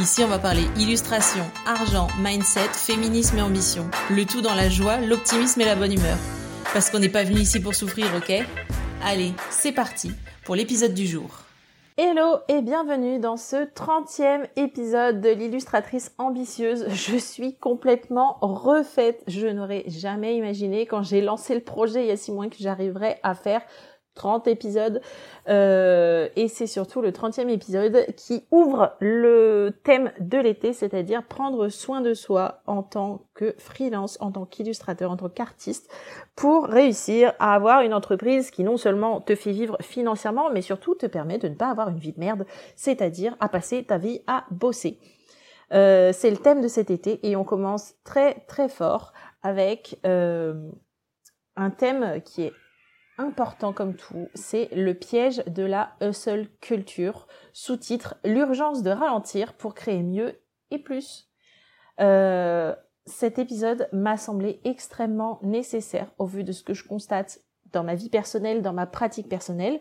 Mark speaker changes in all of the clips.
Speaker 1: Ici, on va parler illustration, argent, mindset, féminisme et ambition. Le tout dans la joie, l'optimisme et la bonne humeur. Parce qu'on n'est pas venu ici pour souffrir, ok? Allez, c'est parti pour l'épisode du jour.
Speaker 2: Hello et bienvenue dans ce 30e épisode de l'illustratrice ambitieuse. Je suis complètement refaite. Je n'aurais jamais imaginé quand j'ai lancé le projet il y a six mois que j'arriverais à faire 30 épisodes. Euh, et c'est surtout le 30e épisode qui ouvre le thème de l'été, c'est-à-dire prendre soin de soi en tant que freelance, en tant qu'illustrateur, en tant qu'artiste, pour réussir à avoir une entreprise qui non seulement te fait vivre financièrement, mais surtout te permet de ne pas avoir une vie de merde, c'est-à-dire à passer ta vie à bosser. Euh, c'est le thème de cet été et on commence très très fort avec euh, un thème qui est important comme tout, c'est le piège de la hustle culture, sous-titre L'urgence de ralentir pour créer mieux et plus. Euh, cet épisode m'a semblé extrêmement nécessaire au vu de ce que je constate dans ma vie personnelle, dans ma pratique personnelle,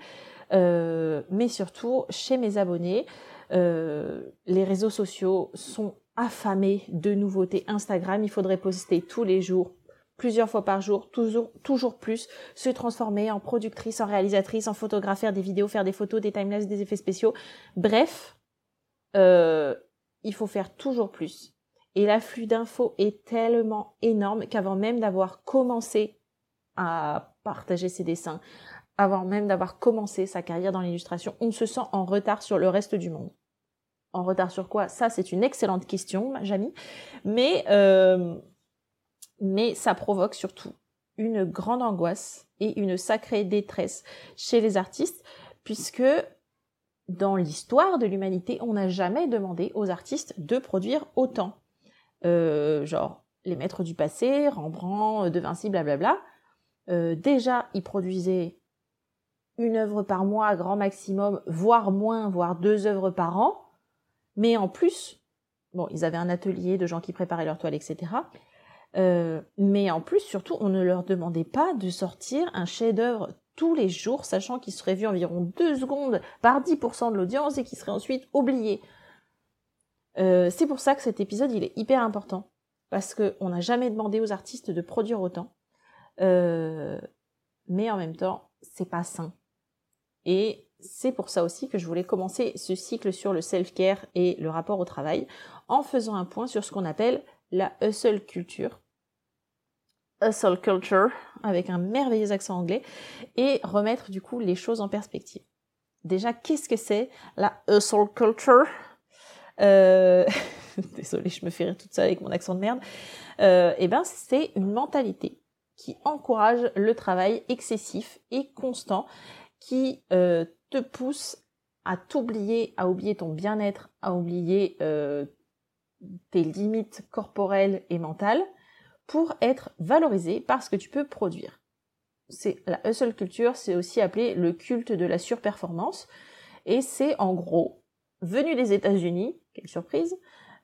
Speaker 2: euh, mais surtout chez mes abonnés. Euh, les réseaux sociaux sont affamés de nouveautés. Instagram, il faudrait poster tous les jours plusieurs fois par jour, toujours, toujours plus, se transformer en productrice, en réalisatrice, en photographe, faire des vidéos, faire des photos, des timelapses, des effets spéciaux. Bref, euh, il faut faire toujours plus. Et l'afflux d'infos est tellement énorme qu'avant même d'avoir commencé à partager ses dessins, avant même d'avoir commencé sa carrière dans l'illustration, on se sent en retard sur le reste du monde. En retard sur quoi? Ça, c'est une excellente question, Jamie. Mais euh, mais ça provoque surtout une grande angoisse et une sacrée détresse chez les artistes, puisque dans l'histoire de l'humanité, on n'a jamais demandé aux artistes de produire autant. Euh, genre, les maîtres du passé, Rembrandt, De Vinci, blablabla, euh, déjà, ils produisaient une œuvre par mois, grand maximum, voire moins, voire deux œuvres par an. Mais en plus, bon, ils avaient un atelier de gens qui préparaient leurs toiles, etc. Euh, mais en plus, surtout, on ne leur demandait pas de sortir un chef-d'œuvre tous les jours, sachant qu'il serait vu environ deux secondes par 10% de l'audience et qu'il serait ensuite oublié. Euh, c'est pour ça que cet épisode il est hyper important parce qu'on n'a jamais demandé aux artistes de produire autant, euh, mais en même temps c'est pas sain. Et c'est pour ça aussi que je voulais commencer ce cycle sur le self-care et le rapport au travail en faisant un point sur ce qu'on appelle la hustle culture. Hustle culture, avec un merveilleux accent anglais, et remettre du coup les choses en perspective. Déjà, qu'est-ce que c'est la hustle culture? Euh... Désolée, je me fais rire toute seule avec mon accent de merde. Euh, eh ben, c'est une mentalité qui encourage le travail excessif et constant, qui euh, te pousse à t'oublier, à oublier ton bien-être, à oublier euh, tes limites corporelles et mentales pour être valorisé par ce que tu peux produire. C'est la hustle culture, c'est aussi appelé le culte de la surperformance et c'est en gros venu des États-Unis, quelle surprise,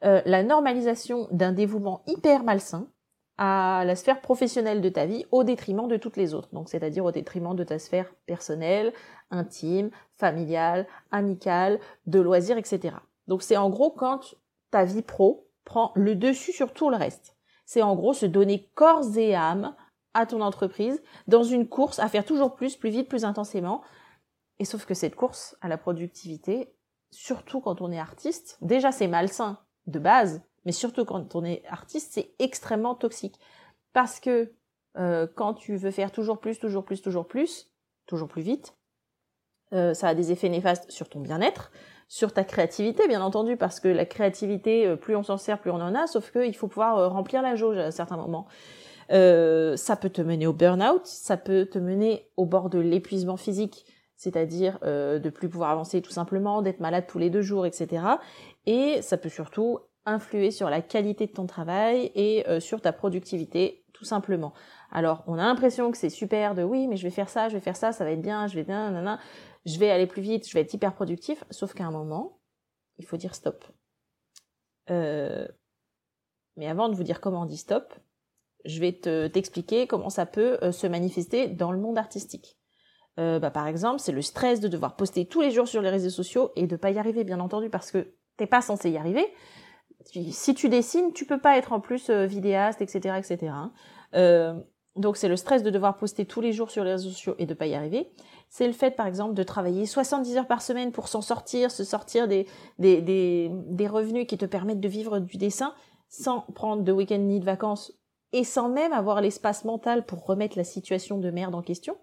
Speaker 2: euh, la normalisation d'un dévouement hyper malsain à la sphère professionnelle de ta vie au détriment de toutes les autres. Donc c'est-à-dire au détriment de ta sphère personnelle, intime, familiale, amicale, de loisirs, etc. Donc c'est en gros quand ta vie pro prend le dessus sur tout le reste. C'est en gros se donner corps et âme à ton entreprise dans une course à faire toujours plus, plus vite, plus intensément. Et sauf que cette course à la productivité, surtout quand on est artiste, déjà c'est malsain de base, mais surtout quand on est artiste, c'est extrêmement toxique. Parce que euh, quand tu veux faire toujours plus, toujours plus, toujours plus, toujours plus vite, euh, ça a des effets néfastes sur ton bien-être, sur ta créativité, bien entendu, parce que la créativité, euh, plus on s'en sert, plus on en a, sauf qu'il faut pouvoir euh, remplir la jauge à certains moments. Euh, ça peut te mener au burn-out, ça peut te mener au bord de l'épuisement physique, c'est-à-dire de plus pouvoir avancer tout simplement, d'être malade tous les deux jours, etc. Et ça peut surtout influer sur la qualité de ton travail et sur ta productivité, tout simplement. Alors, on a l'impression que c'est super de oui, mais je vais faire ça, je vais faire ça, ça va être bien, je vais bien, nanana, je vais aller plus vite, je vais être hyper productif, sauf qu'à un moment, il faut dire stop. Euh, mais avant de vous dire comment on dit stop, je vais te t'expliquer comment ça peut euh, se manifester dans le monde artistique. Euh, bah, par exemple, c'est le stress de devoir poster tous les jours sur les réseaux sociaux et de pas y arriver, bien entendu, parce que t'es pas censé y arriver. Si tu dessines, tu peux pas être en plus vidéaste, etc., etc. Hein. Donc c'est le stress de devoir poster tous les jours sur les réseaux sociaux et de pas y arriver. C'est le fait, par exemple, de travailler 70 heures par semaine pour s'en sortir, se sortir des, des, des, des revenus qui te permettent de vivre du dessin sans prendre de week-end ni de vacances et sans même avoir l'espace mental pour remettre la situation de merde en question.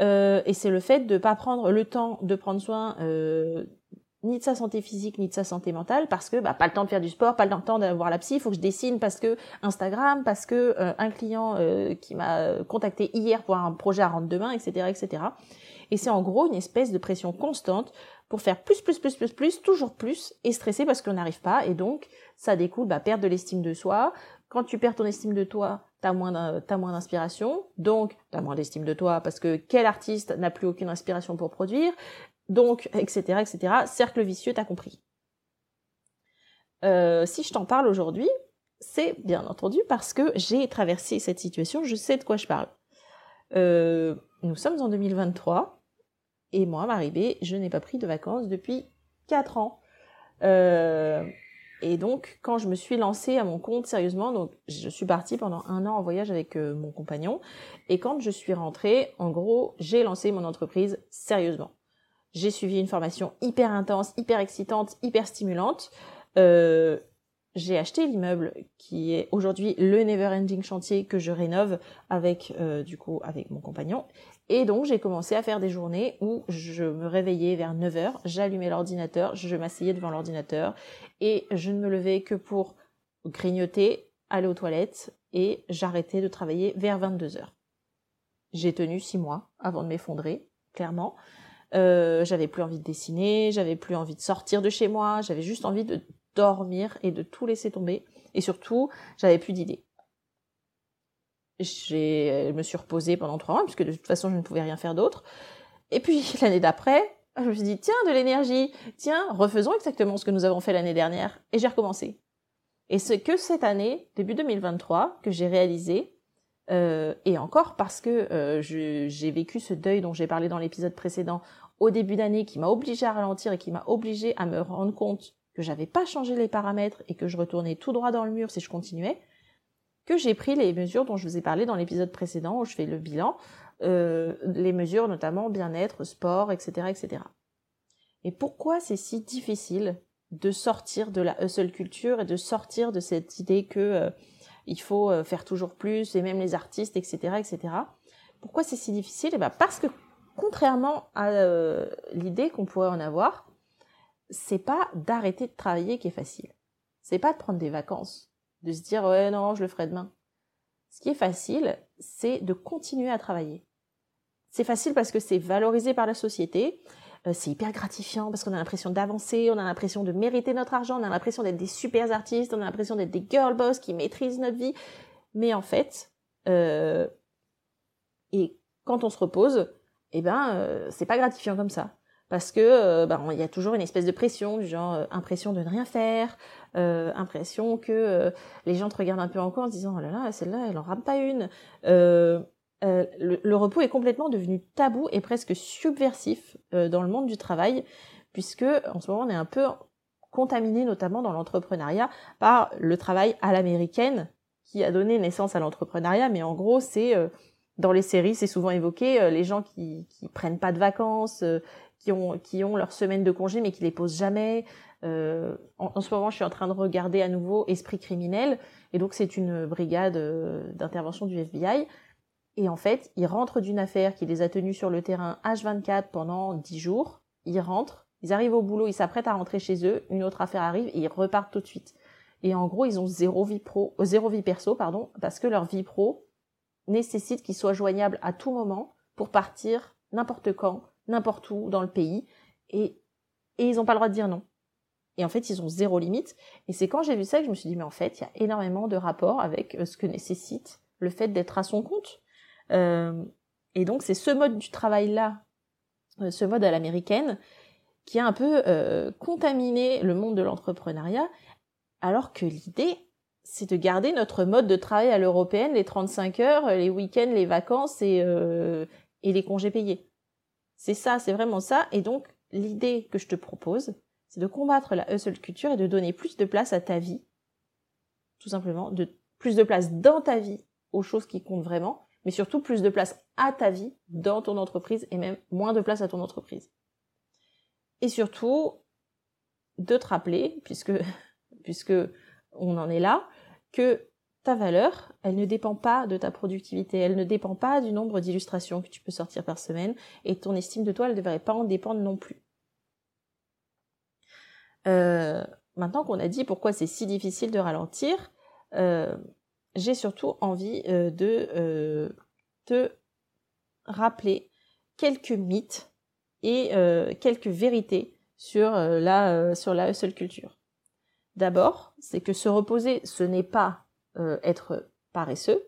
Speaker 2: Euh, et c'est le fait de pas prendre le temps de prendre soin euh, ni de sa santé physique ni de sa santé mentale parce que bah, pas le temps de faire du sport, pas le temps d'avoir la psy, il faut que je dessine parce que Instagram, parce que euh, un client euh, qui m'a contacté hier pour un projet à rendre demain, etc., etc. Et c'est en gros une espèce de pression constante pour faire plus, plus, plus, plus, plus, toujours plus et stresser parce qu'on n'arrive pas et donc ça découle bah, perte de l'estime de soi. Quand tu perds ton estime de toi, t'as moins d'inspiration, donc t'as moins d'estime de toi parce que quel artiste n'a plus aucune inspiration pour produire, donc etc etc. Cercle vicieux, t'as compris. Euh, si je t'en parle aujourd'hui, c'est bien entendu parce que j'ai traversé cette situation, je sais de quoi je parle. Euh, nous sommes en 2023 et moi, Marie je n'ai pas pris de vacances depuis 4 ans. Euh, et donc, quand je me suis lancée à mon compte sérieusement, donc je suis partie pendant un an en voyage avec mon compagnon. Et quand je suis rentrée, en gros, j'ai lancé mon entreprise sérieusement. J'ai suivi une formation hyper intense, hyper excitante, hyper stimulante. Euh, j'ai acheté l'immeuble qui est aujourd'hui le Never Ending chantier que je rénove avec euh, du coup avec mon compagnon et donc j'ai commencé à faire des journées où je me réveillais vers 9h, j'allumais l'ordinateur, je m'asseyais devant l'ordinateur et je ne me levais que pour grignoter, aller aux toilettes et j'arrêtais de travailler vers 22h. J'ai tenu six mois avant de m'effondrer, clairement. Euh, j'avais plus envie de dessiner, j'avais plus envie de sortir de chez moi, j'avais juste envie de dormir et de tout laisser tomber. Et surtout, j'avais plus d'idées. Je me suis reposée pendant trois mois, puisque de toute façon, je ne pouvais rien faire d'autre. Et puis, l'année d'après, je me suis dit, tiens, de l'énergie, tiens, refaisons exactement ce que nous avons fait l'année dernière. Et j'ai recommencé. Et c'est que cette année, début 2023, que j'ai réalisé, euh, et encore parce que euh, j'ai vécu ce deuil dont j'ai parlé dans l'épisode précédent au début d'année, qui m'a obligé à ralentir et qui m'a obligé à me rendre compte que j'avais pas changé les paramètres et que je retournais tout droit dans le mur si je continuais, que j'ai pris les mesures dont je vous ai parlé dans l'épisode précédent où je fais le bilan, euh, les mesures notamment bien-être, sport, etc., etc. Et pourquoi c'est si difficile de sortir de la hustle culture et de sortir de cette idée que il faut euh, faire toujours plus et même les artistes, etc., etc. Pourquoi c'est si difficile? Eh ben parce que contrairement à l'idée qu'on pourrait en avoir, c'est pas d'arrêter de travailler qui est facile. C'est pas de prendre des vacances, de se dire ouais non, je le ferai demain. Ce qui est facile, c'est de continuer à travailler. C'est facile parce que c'est valorisé par la société, euh, c'est hyper gratifiant parce qu'on a l'impression d'avancer, on a l'impression de mériter notre argent, on a l'impression d'être des super artistes, on a l'impression d'être des girl boss qui maîtrisent notre vie. Mais en fait, euh, et quand on se repose, eh ben, euh, c'est pas gratifiant comme ça parce que bah, il y a toujours une espèce de pression du genre impression de ne rien faire, impression que les gens te regardent un peu en coin en se disant oh là là celle-là elle en rame pas une. Le, le, repos est complètement devenu tabou et presque subversif dans le monde du travail puisque en ce moment on est un peu contaminé notamment dans l'entrepreneuriat par le travail à l'américaine qui a donné naissance à l'entrepreneuriat mais en gros c'est dans les séries, c'est souvent évoqué les gens qui prennent pas de vacances, qui ont qui ont leur semaine de congé mais qui les posent jamais. Euh, en, ce moment, je suis en train de regarder à nouveau Esprit criminel et donc c'est une brigade euh, d'intervention du FBI. Et en fait, ils rentrent d'une affaire qui les a tenus sur le terrain H24 pendant 10 jours. Ils rentrent, ils arrivent au boulot, ils s'apprêtent à rentrer chez eux, une autre affaire arrive et ils repartent tout de suite. Et en gros, ils ont zéro vie pro, euh, zéro vie perso, pardon, parce que leur vie pro nécessite qu'ils soient joignables à tout moment pour partir n'importe quand, n'importe où dans le pays, et, ils n'ont pas le droit de dire non. Et en fait, ils ont zéro limite. Et c'est quand j'ai vu ça que je me suis dit, mais en fait, il y a énormément de rapports avec euh, ce que nécessite le fait d'être à son compte. Euh, et donc, c'est ce mode du travail-là, euh, ce mode à l'américaine, qui a un peu contaminé le monde de l'entrepreneuriat, alors que l'idée, c'est de garder notre mode de travail à l'européenne, les 35 heures, les week-ends, les vacances et, et les congés payés. C'est ça, c'est vraiment ça. Et donc, l'idée que je te propose, c'est de combattre la hustle culture et de donner plus de place à ta vie. Tout simplement, de plus de place dans ta vie aux choses qui comptent vraiment, mais surtout plus de place à ta vie dans ton entreprise et même moins de place à ton entreprise. Et surtout, de te rappeler, puisque, puisque on en est là, que ta valeur, elle ne dépend pas de ta productivité, elle ne dépend pas du nombre d'illustrations que tu peux sortir par semaine, et ton estime de toi, elle ne devrait pas en dépendre non plus. Euh, maintenant qu'on a dit pourquoi c'est si difficile de ralentir, euh, j'ai surtout envie euh, de te rappeler quelques mythes et quelques vérités sur la sur la hustle culture. D'abord, c'est que se reposer, ce n'est pas être paresseux,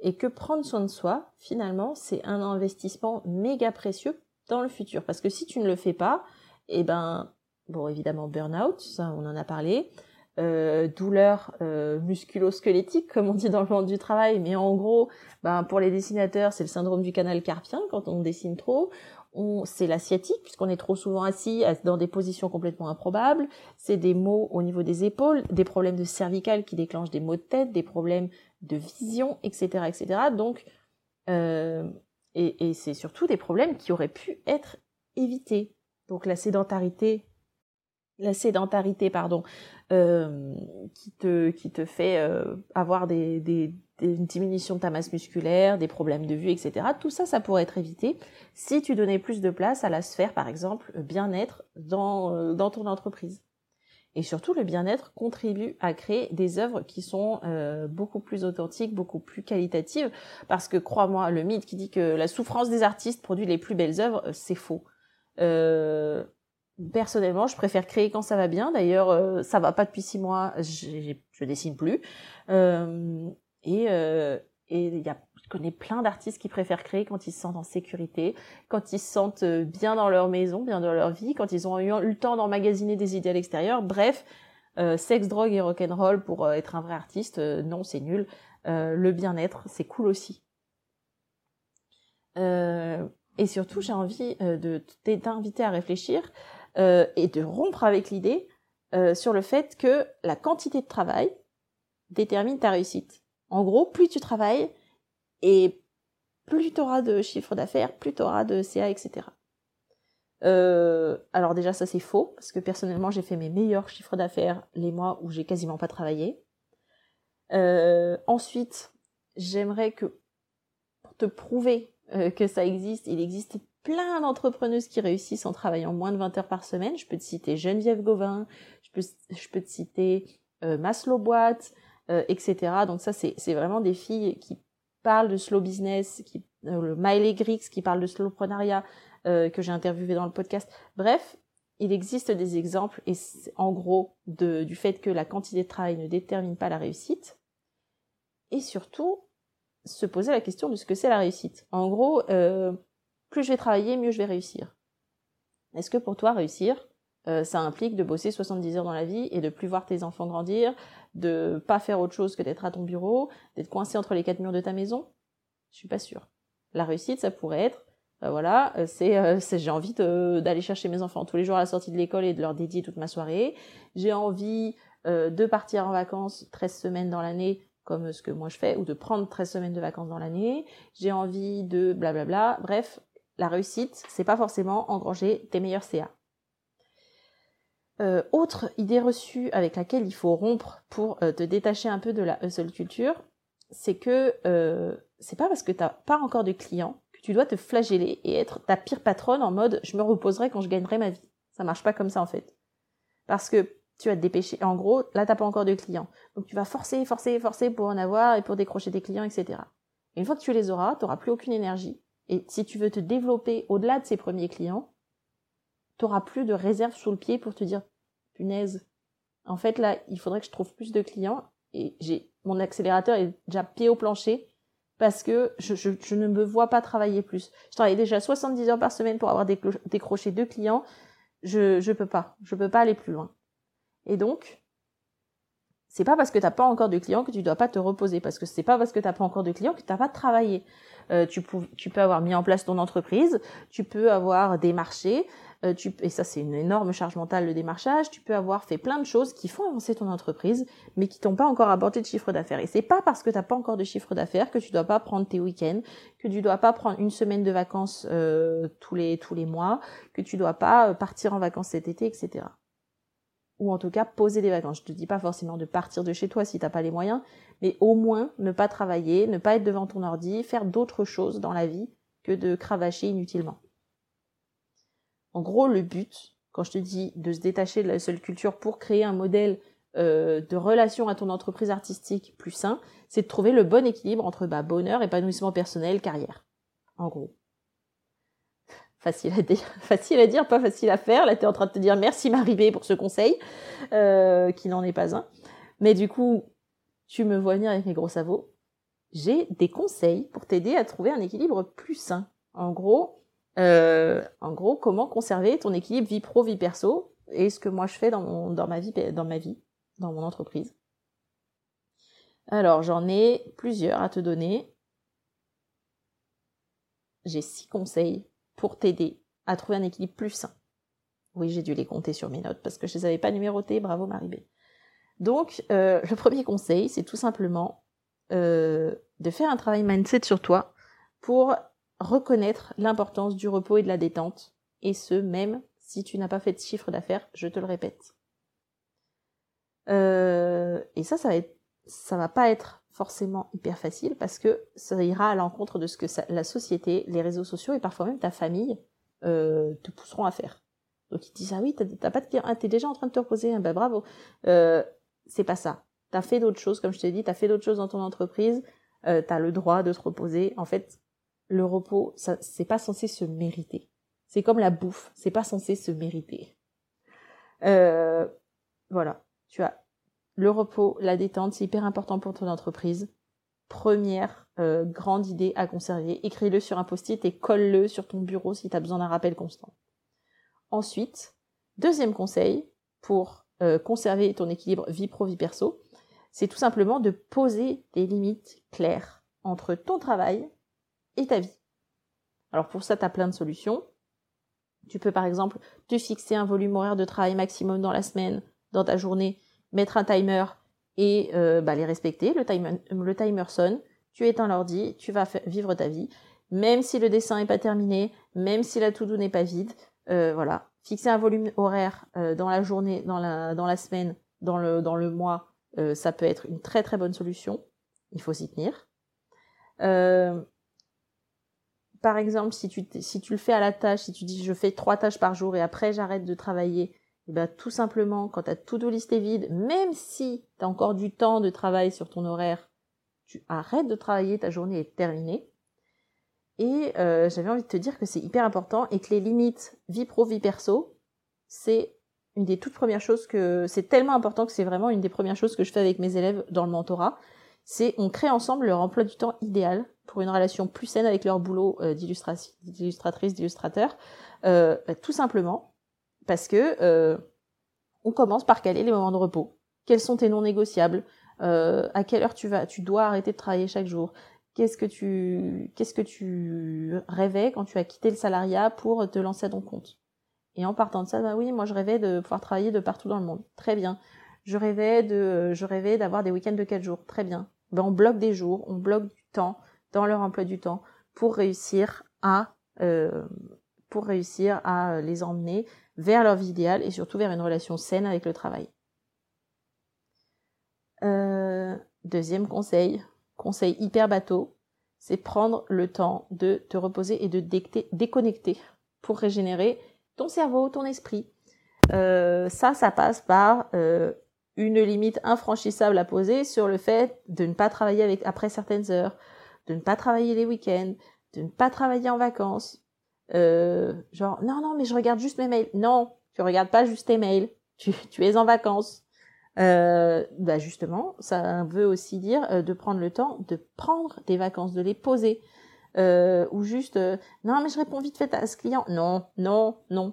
Speaker 2: et que prendre soin de soi, finalement, c'est un investissement méga précieux dans le futur. Parce que si tu ne le fais pas, eh ben, bon évidemment burn-out, ça on en a parlé, euh, douleur euh, musculo-squelettique comme on dit dans le monde du travail, mais en gros, ben, pour les dessinateurs, c'est le syndrome du canal carpien quand on dessine trop. C'est la sciatique puisqu'on est trop souvent assis dans des positions complètement improbables. C'est des maux au niveau des épaules, des problèmes de cervicales qui déclenchent des maux de tête, des problèmes de vision, etc., etc. Donc, euh, et c'est surtout des problèmes qui auraient pu être évités. Donc la sédentarité la sédentarité pardon euh, qui te qui te fait euh, avoir des, des, des diminutions de ta masse musculaire des problèmes de vue etc tout ça ça pourrait être évité si tu donnais plus de place à la sphère par exemple bien-être dans euh, dans ton entreprise. Et surtout le bien-être contribue à créer des œuvres qui sont beaucoup plus authentiques beaucoup plus qualitatives. Parce que crois-moi le mythe qui dit que la souffrance des artistes produit les plus belles œuvres c'est faux personnellement, je préfère créer quand ça va bien. D'ailleurs, euh, ça va pas depuis six mois, je dessine plus. Euh, et euh, et il y a, je connais plein d'artistes qui préfèrent créer quand ils se sentent en sécurité, quand ils se sentent bien dans leur maison, bien dans leur vie, quand ils ont eu, le temps d'emmagasiner des idées à l'extérieur. Bref, sexe, drogue et rock'n'roll pour être un vrai artiste, non, c'est nul. le bien-être, c'est cool aussi. et surtout, j'ai envie de t'inviter à réfléchir euh, et de rompre avec l'idée euh, sur le fait que la quantité de travail détermine ta réussite. En gros, plus tu travailles et plus tu auras de chiffre d'affaires, plus tu auras de CA, etc. Euh, alors déjà ça c'est faux parce que personnellement j'ai fait mes meilleurs chiffres d'affaires les mois où j'ai quasiment pas travaillé. Ensuite, j'aimerais que pour te prouver euh, que ça existe, il existe plein d'entrepreneuses qui réussissent en travaillant moins de 20 heures par semaine. Je peux te citer Geneviève Gauvin, je peux, je peux te citer euh, Maslow Boîte, euh, etc. Donc ça, c'est vraiment des filles qui parlent de slow business, euh, le Miley Griggs qui parle de slowprenariat, que j'ai interviewé dans le podcast. Bref, il existe des exemples et en gros du fait que la quantité de travail ne détermine pas la réussite. Et surtout, se poser la question de ce que c'est la réussite. En gros, euh, plus je vais travailler, mieux je vais réussir. Est-ce que pour toi, réussir, euh, ça implique de bosser 70 heures dans la vie et de plus voir tes enfants grandir, de pas faire autre chose que d'être à ton bureau, d'être coincé entre les quatre murs de ta maison? Je suis pas sûre. La réussite, ça pourrait être, bah voilà, euh, c'est, j'ai envie d'aller chercher mes enfants tous les jours à la sortie de l'école et de leur dédier toute ma soirée. J'ai envie de partir en vacances 13 semaines dans l'année comme ce que moi je fais, ou de prendre 13 semaines de vacances dans l'année. J'ai envie de blablabla. Bref, la réussite, c'est pas forcément engranger tes meilleurs CA. Euh, autre idée reçue avec laquelle il faut rompre pour euh, te détacher un peu de la hustle culture, c'est que euh, c'est pas parce que t'as pas encore de clients que tu dois te flageller et être ta pire patronne en mode je me reposerai quand je gagnerai ma vie. Ça marche pas comme ça en fait. Parce que tu vas te dépêcher. En gros, là t'as pas encore de clients. Donc tu vas forcer, forcer, forcer pour en avoir et pour décrocher des clients, etc. Et une fois que tu les auras, tu n'auras plus aucune énergie et si tu veux te développer au-delà de ces premiers clients, tu n'auras plus de réserve sous le pied pour te dire punaise. En fait, là, il faudrait que je trouve plus de clients et j'ai mon accélérateur est déjà pied au plancher parce que je, ne me vois pas travailler plus. Je travaille déjà 70 heures par semaine pour avoir décroché deux clients. Je je peux pas, je peux pas aller plus loin. Et donc, c'est pas parce que t'as pas encore de clients que tu dois pas te reposer, parce que c'est pas parce que t'as pas encore de clients que t'as pas travaillé. Euh, tu, peux, avoir mis en place ton entreprise, tu peux avoir démarché, euh, tu, et ça c'est une énorme charge mentale le démarchage, tu peux avoir fait plein de choses qui font avancer ton entreprise, mais qui t'ont pas encore apporté de chiffre d'affaires. Et c'est pas parce que t'as pas encore de chiffre d'affaires que tu dois pas prendre tes week-ends, que tu dois pas prendre une semaine de vacances euh, tous les tous les mois, que tu dois pas partir en vacances cet été, etc ou en tout cas poser des vacances. Je te dis pas forcément de partir de chez toi si t'as pas les moyens, mais au moins ne pas travailler, ne pas être devant ton ordi, faire d'autres choses dans la vie que de cravacher inutilement. En gros, le but, quand je te dis de se détacher de la seule culture pour créer un modèle euh, de relation à ton entreprise artistique plus sain, c'est de trouver le bon équilibre entre bah, bonheur, épanouissement personnel, carrière. En gros. Facile à dire, pas facile à faire. Là, tu es en train de te dire merci Marie B pour ce conseil, euh, qui n'en est pas un. Mais du coup, tu me vois venir avec mes gros sabots. J'ai des conseils pour t'aider à trouver un équilibre plus sain. En gros, euh, en gros, comment conserver ton équilibre vie pro vie perso et ce que moi je fais dans ma vie dans ma vie dans mon entreprise. Alors j'en ai plusieurs à te donner. J'ai six conseils pour t'aider à trouver un équilibre plus sain. Oui, j'ai dû les compter sur mes notes parce que je les avais pas numérotées. Bravo Marie B. Donc, euh, le premier conseil, c'est tout simplement euh, de faire un travail mindset sur toi pour reconnaître l'importance du repos et de la détente, et ce même si tu n'as pas fait de chiffre d'affaires, je te le répète. Euh, et ça, ça va ça va pas être forcément hyper facile parce que ça ira à l'encontre de ce que la société, les réseaux sociaux et parfois même ta famille euh, te pousseront à faire. Donc ils te disent ah oui t'as pas de ah, t'es déjà en train de te reposer ah, bah bravo. Euh, c'est pas ça. T'as fait d'autres choses comme je t'ai dit t'as fait d'autres choses dans ton entreprise euh, t'as le droit de te reposer. En fait le repos c'est pas censé se mériter. C'est comme la bouffe c'est pas censé se mériter. Voilà. Tu as le repos, la détente, c'est hyper important pour ton entreprise. Première euh, grande idée à conserver, écris-le sur un post-it et colle-le sur ton bureau si tu as besoin d'un rappel constant. Ensuite, deuxième conseil pour euh, conserver ton équilibre vie pro-vie perso, c'est tout simplement de poser des limites claires entre ton travail et ta vie. Alors pour ça, tu as plein de solutions. Tu peux par exemple te fixer un volume horaire de travail maximum dans la semaine, dans ta journée, mettre un timer et euh, bah, les respecter. Le timer, le timer sonne, tu éteins l'ordi, tu vas vivre ta vie. Même si le dessin n'est pas terminé, même si la to-do n'est pas vide, euh, voilà. Fixer un volume horaire euh, dans la journée, dans la, semaine, dans le, mois, ça peut être une très très bonne solution. Il faut s'y tenir. par exemple, si tu, le fais à la tâche, si tu dis je fais trois tâches par jour et après j'arrête de travailler, eh ben, tout simplement, quand ta to-do list est vide, même si tu as encore du temps de travail sur ton horaire, tu arrêtes de travailler, ta journée est terminée. Et euh, j'avais envie de te dire que c'est hyper important et que les limites vie pro, vie perso, c'est une des toutes premières choses que c'est tellement important que c'est vraiment une des premières choses que je fais avec mes élèves dans le mentorat. C'est on crée ensemble leur emploi du temps idéal pour une relation plus saine avec leur boulot euh, d'illustratrice, d'illustrateur. Euh, bah, tout simplement, parce que euh, on commence par caler les moments de repos. Quels sont tes non négociables euh, À quelle heure tu vas? Tu dois arrêter de travailler chaque jour. Qu'est-ce que tu qu'est-ce que tu rêvais quand tu as quitté le salariat pour te lancer à ton compte? Et en partant de ça, bah oui, moi je rêvais de pouvoir travailler de partout dans le monde. Très bien. Je rêvais de je rêvais d'avoir des week-ends de quatre jours. Très bien. Ben on bloque des jours, on bloque du temps dans leur emploi du temps pour réussir à euh, pour réussir à les emmener vers leur vie idéale et surtout vers une relation saine avec le travail. Euh, deuxième conseil, conseil hyper bateau, c'est prendre le temps de te reposer et de déconnecter pour régénérer ton cerveau, ton esprit. Euh, ça, ça passe par euh, une limite infranchissable à poser sur le fait de ne pas travailler avec après certaines heures, de ne pas travailler les week-ends, de ne pas travailler en vacances, euh, genre non non mais je regarde juste mes mails. Non, tu regardes pas juste tes mails. tu, es en vacances. Euh, bah justement, ça veut aussi dire euh, de prendre le temps de prendre des vacances, de les poser. Ou juste, non mais je réponds vite fait à ce client. Non, non, non.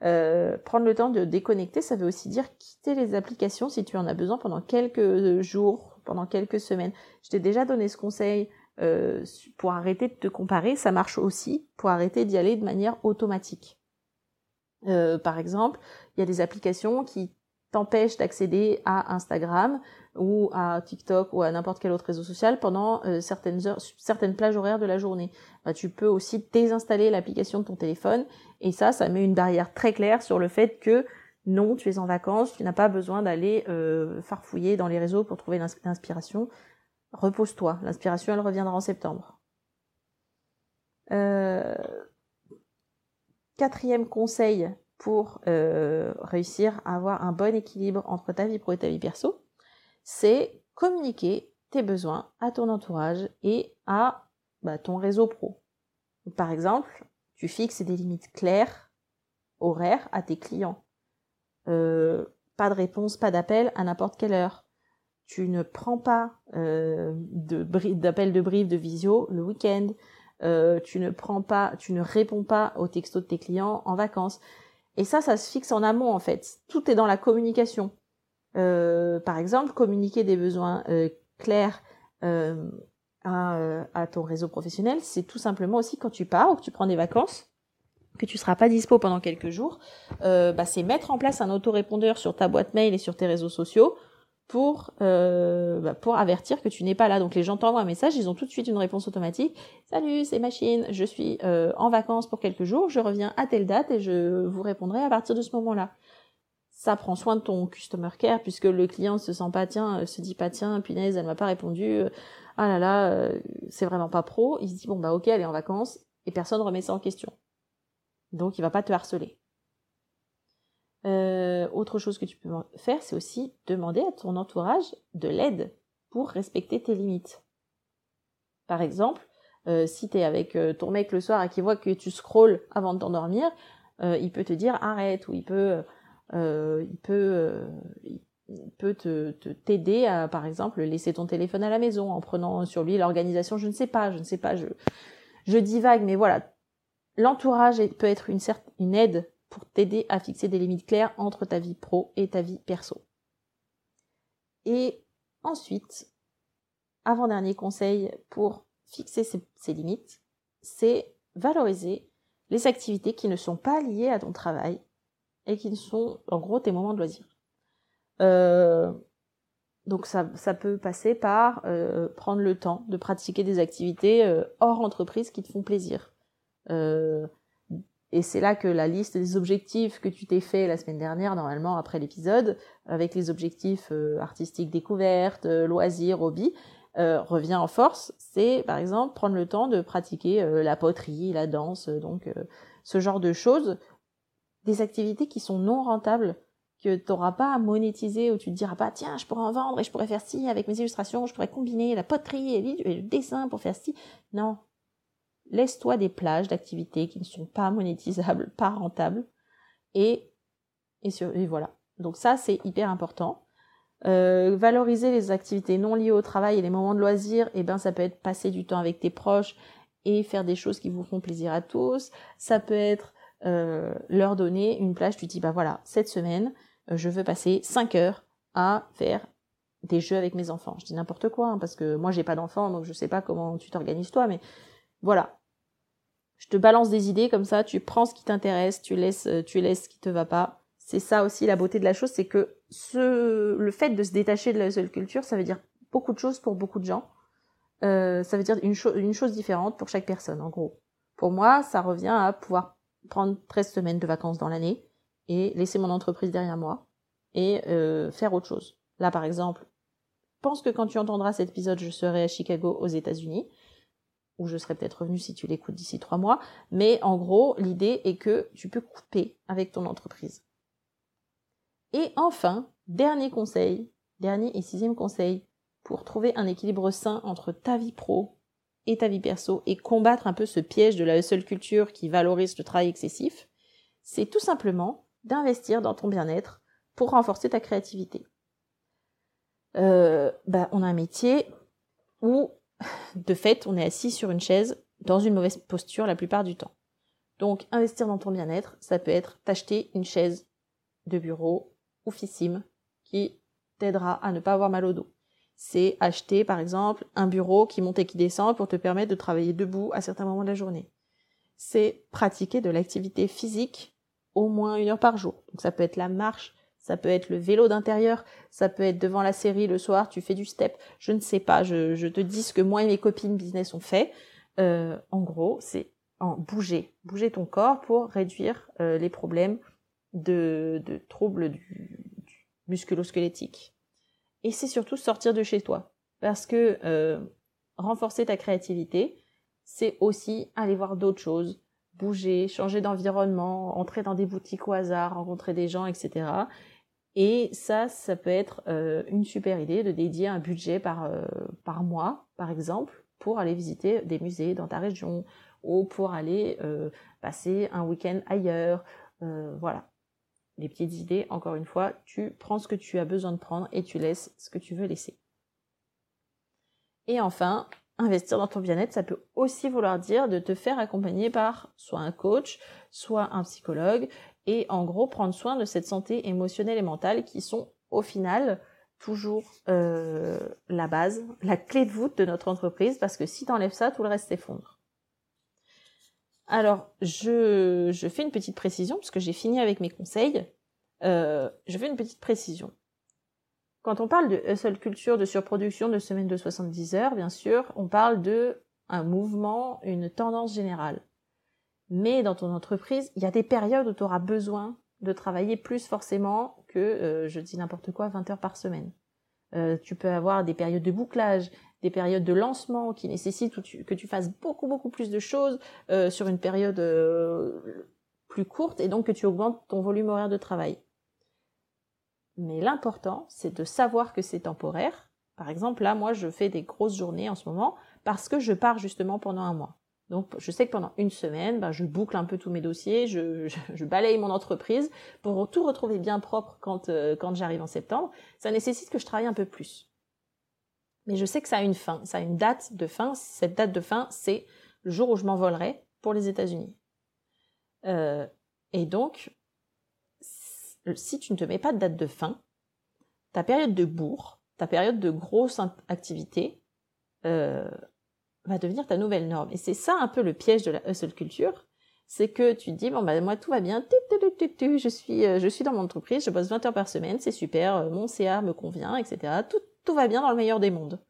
Speaker 2: prendre le temps de déconnecter, ça veut aussi dire quitter les applications si tu en as besoin pendant quelques jours, pendant quelques semaines. Je t'ai déjà donné ce conseil pour arrêter de te comparer. Ça marche aussi pour arrêter d'y aller de manière automatique. par exemple, il y a des applications qui t'empêche d'accéder à Instagram ou à TikTok ou à n'importe quel autre réseau social pendant euh, certaines heures, certaines plages horaires de la journée. Bah, tu peux aussi désinstaller l'application de ton téléphone et ça, ça met une barrière très claire sur le fait que non, tu es en vacances, tu n'as pas besoin d'aller euh, farfouiller dans les réseaux pour trouver l'inspiration. Repose-toi, l'inspiration elle reviendra en septembre. Euh... Quatrième conseil pour euh, réussir à avoir un bon équilibre entre ta vie pro et ta vie perso, c'est communiquer tes besoins à ton entourage et à bah, ton réseau pro. Par exemple, tu fixes des limites claires, horaires à tes clients. Euh, pas de réponse, pas d'appel à n'importe quelle heure. Tu ne prends pas euh, d'appel de, brief de visio le week-end. Euh, tu ne prends pas, tu ne réponds pas aux textos de tes clients en vacances. Et ça, ça se fixe en amont en fait. Tout est dans la communication. Euh, par exemple, communiquer des besoins euh, clairs à, ton réseau professionnel, c'est tout simplement aussi quand tu pars ou que tu prends des vacances, que tu seras pas dispo pendant quelques jours, bah, c'est mettre en place un autorépondeur sur ta boîte mail et sur tes réseaux sociaux pour euh, bah, pour avertir que tu n'es pas là. Donc les gens t'envoient un message, ils ont tout de suite une réponse automatique. Salut, c'est Machine, je suis euh, en vacances pour quelques jours, je reviens à telle date et je vous répondrai à partir de ce moment-là. Ça prend soin de ton customer care puisque le client se sent pas tiens, euh, se dit pas tiens, punaise, elle m'a pas répondu. Ah là là, c'est vraiment pas pro. Il se dit bon bah ok, elle est en vacances et personne remet ça en question. Donc il va pas te harceler. Euh, autre chose que tu peux faire, c'est aussi demander à ton entourage de l'aide pour respecter tes limites. Par exemple, euh, si tu es avec euh, ton mec le soir et qu'il voit que tu scrolles avant de t'endormir, il peut te dire arrête ou il peut il peut il peut te t'aider à par exemple laisser ton téléphone à la maison en prenant sur lui l'organisation, je ne sais pas, je ne sais pas, je je divague mais voilà, l'entourage peut être une une aide pour t'aider à fixer des limites claires entre ta vie pro et ta vie perso. Et ensuite, avant-dernier conseil pour fixer ces, limites, c'est valoriser les activités qui ne sont pas liées à ton travail et qui sont en gros tes moments de loisir. Euh, donc ça, ça, peut passer par euh, prendre le temps de pratiquer des activités euh, hors entreprise qui te font plaisir. Et c'est là que la liste des objectifs que tu t'es fait la semaine dernière, normalement après l'épisode, avec les objectifs euh, artistiques découvertes, euh, loisirs, hobbies, euh, revient en force. C'est par exemple prendre le temps de pratiquer la poterie, la danse, donc ce genre de choses, des activités qui sont non rentables que tu n'auras pas à monétiser où tu te diras pas tiens je pourrais en vendre et je pourrais faire ci avec mes illustrations, je pourrais combiner la poterie et le dessin pour faire ci. Non, laisse-toi des plages d'activités qui ne sont pas monétisables, pas rentables, et, et, voilà. Donc ça, c'est hyper important. Euh, valoriser les activités non liées au travail et les moments de loisir, eh ben ça peut être passer du temps avec tes proches et faire des choses qui vous font plaisir à tous. Ça peut être euh, leur donner une plage, tu dis bah voilà, cette semaine, euh, je veux passer 5 heures à faire des jeux avec mes enfants. Je dis n'importe quoi, hein, parce que moi j'ai pas d'enfants, donc je sais pas comment tu t'organises toi, mais voilà, je te balance des idées comme ça, tu prends ce qui t'intéresse, tu laisses, euh, tu laisses ce qui te va pas. C'est ça aussi la beauté de la chose, c'est que ce, le fait de se détacher de la seule culture, ça veut dire beaucoup de choses pour beaucoup de gens. Euh, ça veut dire une, chose différente pour chaque personne, en gros. Pour moi, ça revient à pouvoir prendre 13 semaines de vacances dans l'année et laisser mon entreprise derrière moi et euh, faire autre chose. Là, par exemple, pense que quand tu entendras cet épisode, je serai à Chicago, aux États-Unis ou je serai peut-être revenu si tu l'écoutes d'ici trois mois. Mais en gros, l'idée est que tu peux couper avec ton entreprise. Et enfin, dernier conseil, dernier et sixième conseil pour trouver un équilibre sain entre ta vie pro et ta vie perso et combattre un peu ce piège de la seule culture qui valorise le travail excessif, c'est tout simplement d'investir dans ton bien-être pour renforcer ta créativité. Euh, bah, on a un métier où, de fait, on est assis sur une chaise dans une mauvaise posture la plupart du temps. Donc, investir dans ton bien-être, ça peut être t'acheter une chaise de bureau oufissime qui t'aidera à ne pas avoir mal au dos. C'est acheter, par exemple, un bureau qui monte et qui descend pour te permettre de travailler debout à certains moments de la journée. C'est pratiquer de l'activité physique au moins une heure par jour. Donc, ça peut être la marche, ça peut être le vélo d'intérieur, ça peut être devant la série le soir, tu fais du step, je ne sais pas, je, te dis ce que moi et mes copines business ont fait. Euh, en gros, c'est en bouger, bouger ton corps pour réduire euh, les problèmes de, troubles du, musculo-squelettique. Et c'est surtout sortir de chez toi, parce que euh, renforcer ta créativité, c'est aussi aller voir d'autres choses, bouger, changer d'environnement, entrer dans des boutiques au hasard, rencontrer des gens, etc. Et ça, ça peut être euh, une super idée de dédier un budget par, euh, par mois, par exemple, pour aller visiter des musées dans ta région ou pour aller euh, passer un week-end ailleurs. voilà. Les petites idées, encore une fois, tu prends ce que tu as besoin de prendre et tu laisses ce que tu veux laisser. Et enfin, investir dans ton bien-être, ça peut aussi vouloir dire de te faire accompagner par soit un coach, soit un psychologue, et en gros prendre soin de cette santé émotionnelle et mentale qui sont au final toujours euh, la base, la clé de voûte de notre entreprise, parce que si tu enlèves ça, tout le reste s'effondre. Alors, je, je, fais une petite précision, parce que j'ai fini avec mes conseils. Euh, je fais une petite précision. Quand on parle de hustle culture, de surproduction, de semaine de 70 heures, bien sûr, on parle de un mouvement, une tendance générale. Mais dans ton entreprise, il y a des périodes où tu auras besoin de travailler plus forcément que, euh, je dis n'importe quoi, 20 heures par semaine. Euh, tu peux avoir des périodes de bouclage, des périodes de lancement qui nécessitent que tu fasses beaucoup beaucoup plus de choses euh, sur une période plus courte et donc que tu augmentes ton volume horaire de travail. Mais l'important, c'est de savoir que c'est temporaire. Par exemple, là, moi, je fais des grosses journées en ce moment parce que je pars justement pendant un mois. Donc, je sais que pendant une semaine, ben, je boucle un peu tous mes dossiers, je, balaye mon entreprise pour tout retrouver bien propre quand, euh, quand j'arrive en septembre. Ça nécessite que je travaille un peu plus. Mais je sais que ça a une fin, ça a une date de fin. Cette date de fin, c'est le jour où je m'envolerai pour les États-Unis. Euh, et donc, si tu ne te mets pas de date de fin, ta période de bourre, ta période de grosse activité euh, va devenir ta nouvelle norme. Et c'est ça un peu le piège de la hustle culture, c'est que tu te dis bon bah moi tout va bien, je suis euh, je suis dans mon entreprise, je bosse 20 heures par semaine, c'est super, euh, mon CA me convient, etc. Tout tout va bien dans le meilleur des mondes.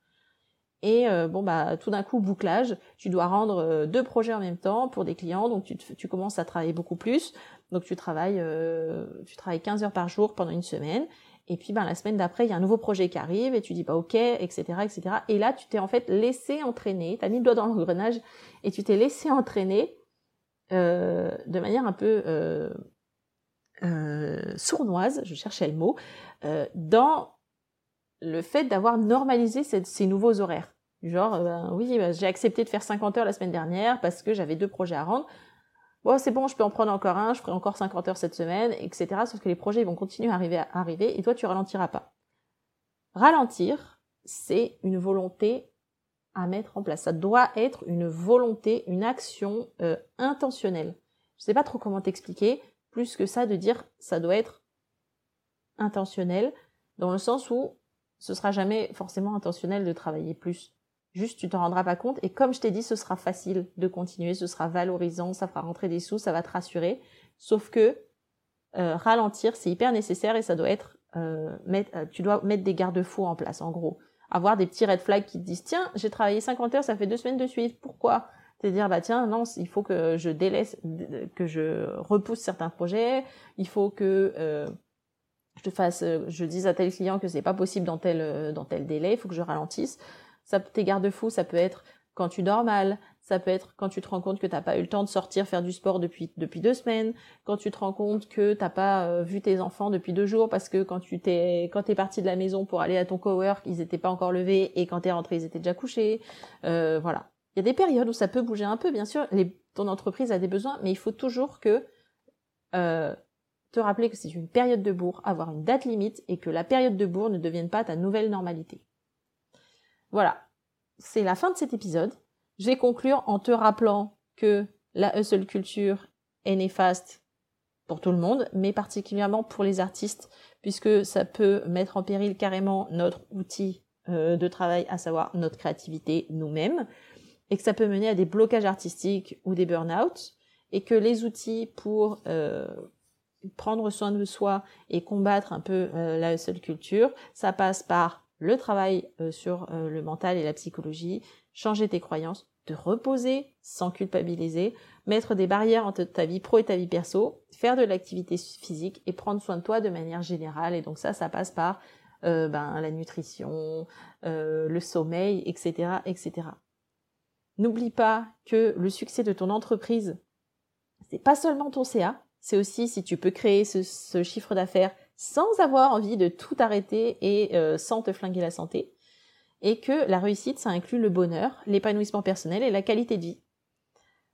Speaker 2: Et bon bah tout d'un coup bouclage, tu dois rendre deux projets en même temps pour des clients, donc tu, tu commences à travailler beaucoup plus. Donc tu travailles, euh, tu travailles 15 heures par jour pendant une semaine. Et puis ben, la semaine d'après, il y a un nouveau projet qui arrive et tu dis pas bah, ok, etc., etc. Et là, tu t'es en fait laissé entraîner, tu as mis le doigt dans l'engrenage et tu t'es laissé entraîner euh, de manière un peu euh, euh, sournoise, je cherchais le mot, dans le fait d'avoir normalisé ces, nouveaux horaires. Genre, ben, oui, ben, j'ai accepté de faire 50 heures la semaine dernière parce que j'avais deux projets à rendre bon, c'est bon, je peux en prendre encore un, je ferai encore 50 heures cette semaine, etc. Sauf que les projets vont continuer à arriver, à arriver et toi, tu ralentiras pas. Ralentir, c'est une volonté à mettre en place. Ça doit être une volonté, une action euh, intentionnelle. Je sais pas trop comment t'expliquer, plus que ça de dire ça doit être intentionnel, dans le sens où ce sera jamais forcément intentionnel de travailler plus. Juste, tu t'en rendras pas compte. Et comme je t'ai dit, ce sera facile de continuer, ce sera valorisant, ça fera rentrer des sous, ça va te rassurer. Sauf que euh, ralentir, c'est hyper nécessaire et ça doit être, euh, mettre, euh, tu dois mettre des garde-fous en place, en gros. Avoir des petits red flags qui te disent, tiens, j'ai travaillé 50 heures, ça fait deux semaines de suite, pourquoi? Te dire bah tiens non il faut que je délaisse que je repousse certains projets il faut que je te fasse je dise à tel client que c'est pas possible dans tel dans tel délai il faut que je ralentisse ça, tes garde-fous, ça peut être quand tu dors mal, ça peut être quand tu te rends compte que t'as pas eu le temps de sortir faire du sport depuis depuis deux semaines, quand tu te rends compte que t'as pas euh, vu tes enfants depuis deux jours parce que quand tu t'es parti de la maison pour aller à ton cowork, ils étaient pas encore levés et quand t'es rentré ils étaient déjà couchés. Euh, voilà. Il y a des périodes où ça peut bouger un peu, bien sûr. Ton entreprise a des besoins, mais il faut toujours que euh, te rappeler que c'est une période de bourre, avoir une date limite et que la période de bourre ne devienne pas ta nouvelle normalité. Voilà, c'est la fin de cet épisode. Je vais conclure en te rappelant que la hustle culture est néfaste pour tout le monde, mais particulièrement pour les artistes, puisque ça peut mettre en péril carrément notre outil euh, de travail, à savoir notre créativité nous-mêmes, et que ça peut mener à des blocages artistiques ou des burn-out, et que les outils pour euh, prendre soin de soi et combattre un peu euh, la hustle culture, ça passe par le travail sur le mental et la psychologie, changer tes croyances, te reposer sans culpabiliser, mettre des barrières entre ta vie pro et ta vie perso, faire de l'activité physique et prendre soin de toi de manière générale. Et donc ça, ça passe par euh, ben, la nutrition, euh, le sommeil, etc., etc. N'oublie pas que le succès de ton entreprise, c'est pas seulement ton CA, c'est aussi si tu peux créer ce, chiffre d'affaires sans avoir envie de tout arrêter et euh, sans te flinguer la santé. Et que la réussite, ça inclut le bonheur, l'épanouissement personnel et la qualité de vie.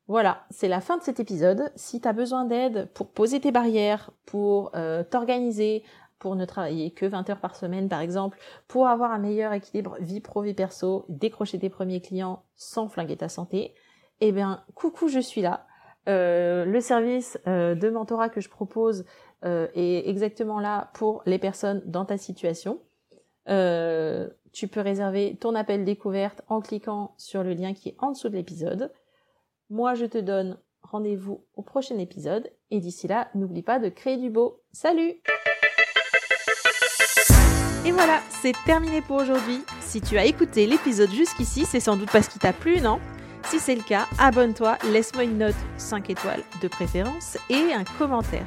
Speaker 2: Voilà, c'est la fin de cet épisode. Si tu as besoin d'aide pour poser tes barrières, pour t'organiser, pour ne travailler que 20 heures par semaine par exemple, pour avoir un meilleur équilibre vie pro vie perso, décrocher tes premiers clients sans flinguer ta santé, eh bien coucou je suis là. Euh, le service euh, de mentorat que je propose euh, est exactement là pour les personnes dans ta situation. tu peux réserver ton appel découverte en cliquant sur le lien qui est en dessous de l'épisode. Moi je te donne rendez-vous au prochain épisode et d'ici là n'oublie pas de créer du beau. Salut et voilà, c'est terminé pour aujourd'hui. Si tu as écouté l'épisode jusqu'ici, c'est sans doute parce qu'il t'a plu, non? Si c'est le cas, abonne-toi, laisse-moi une note 5 étoiles de préférence et un commentaire.